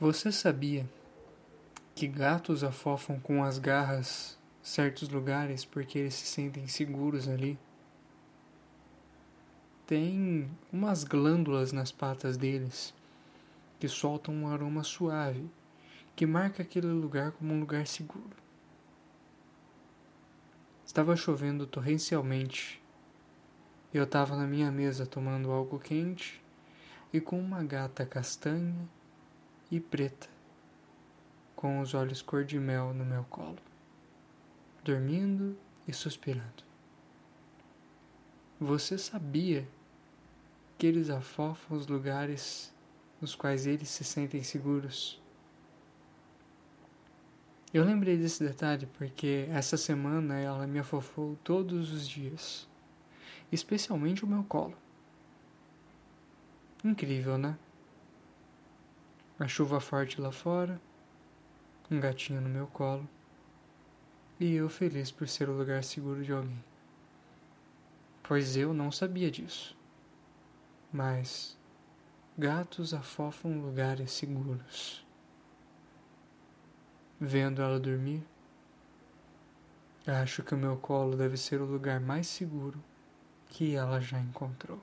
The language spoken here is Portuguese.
Você sabia que gatos afofam com as garras certos lugares porque eles se sentem seguros ali? Tem umas glândulas nas patas deles que soltam um aroma suave que marca aquele lugar como um lugar seguro. Estava chovendo torrencialmente. Eu estava na minha mesa tomando algo quente e com uma gata castanha e preta, com os olhos cor de mel no meu colo, dormindo e suspirando. Você sabia que eles afofam os lugares nos quais eles se sentem seguros? Eu lembrei desse detalhe porque essa semana ela me afofou todos os dias, especialmente o meu colo. Incrível, né? A chuva forte lá fora, um gatinho no meu colo e eu feliz por ser o lugar seguro de alguém. Pois eu não sabia disso. Mas gatos afofam lugares seguros. Vendo ela dormir, acho que o meu colo deve ser o lugar mais seguro que ela já encontrou.